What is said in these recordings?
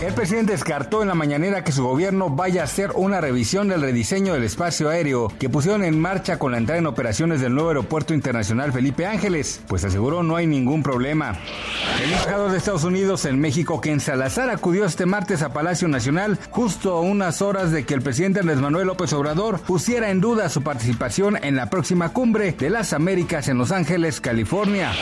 El presidente descartó en la mañanera que su gobierno vaya a hacer una revisión del rediseño del espacio aéreo que pusieron en marcha con la entrada en operaciones del nuevo aeropuerto internacional Felipe Ángeles, pues aseguró no hay ningún problema. El embajador de Estados Unidos en México, Ken Salazar, acudió este martes a Palacio Nacional justo a unas horas de que el presidente Andrés Manuel López Obrador pusiera en duda su participación en la próxima cumbre de las Américas en Los Ángeles, California.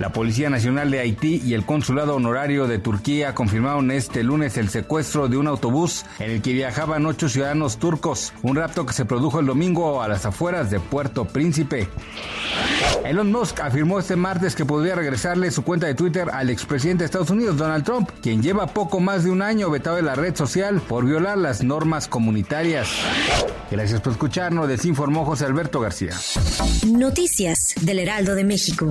La Policía Nacional de Haití y el Consulado Honorario de Turquía confirmaron este lunes el secuestro de un autobús en el que viajaban ocho ciudadanos turcos, un rapto que se produjo el domingo a las afueras de Puerto Príncipe. Elon Musk afirmó este martes que podría regresarle su cuenta de Twitter al expresidente de Estados Unidos, Donald Trump, quien lleva poco más de un año vetado de la red social por violar las normas comunitarias. Gracias por escucharnos, les informó José Alberto García. Noticias del Heraldo de México.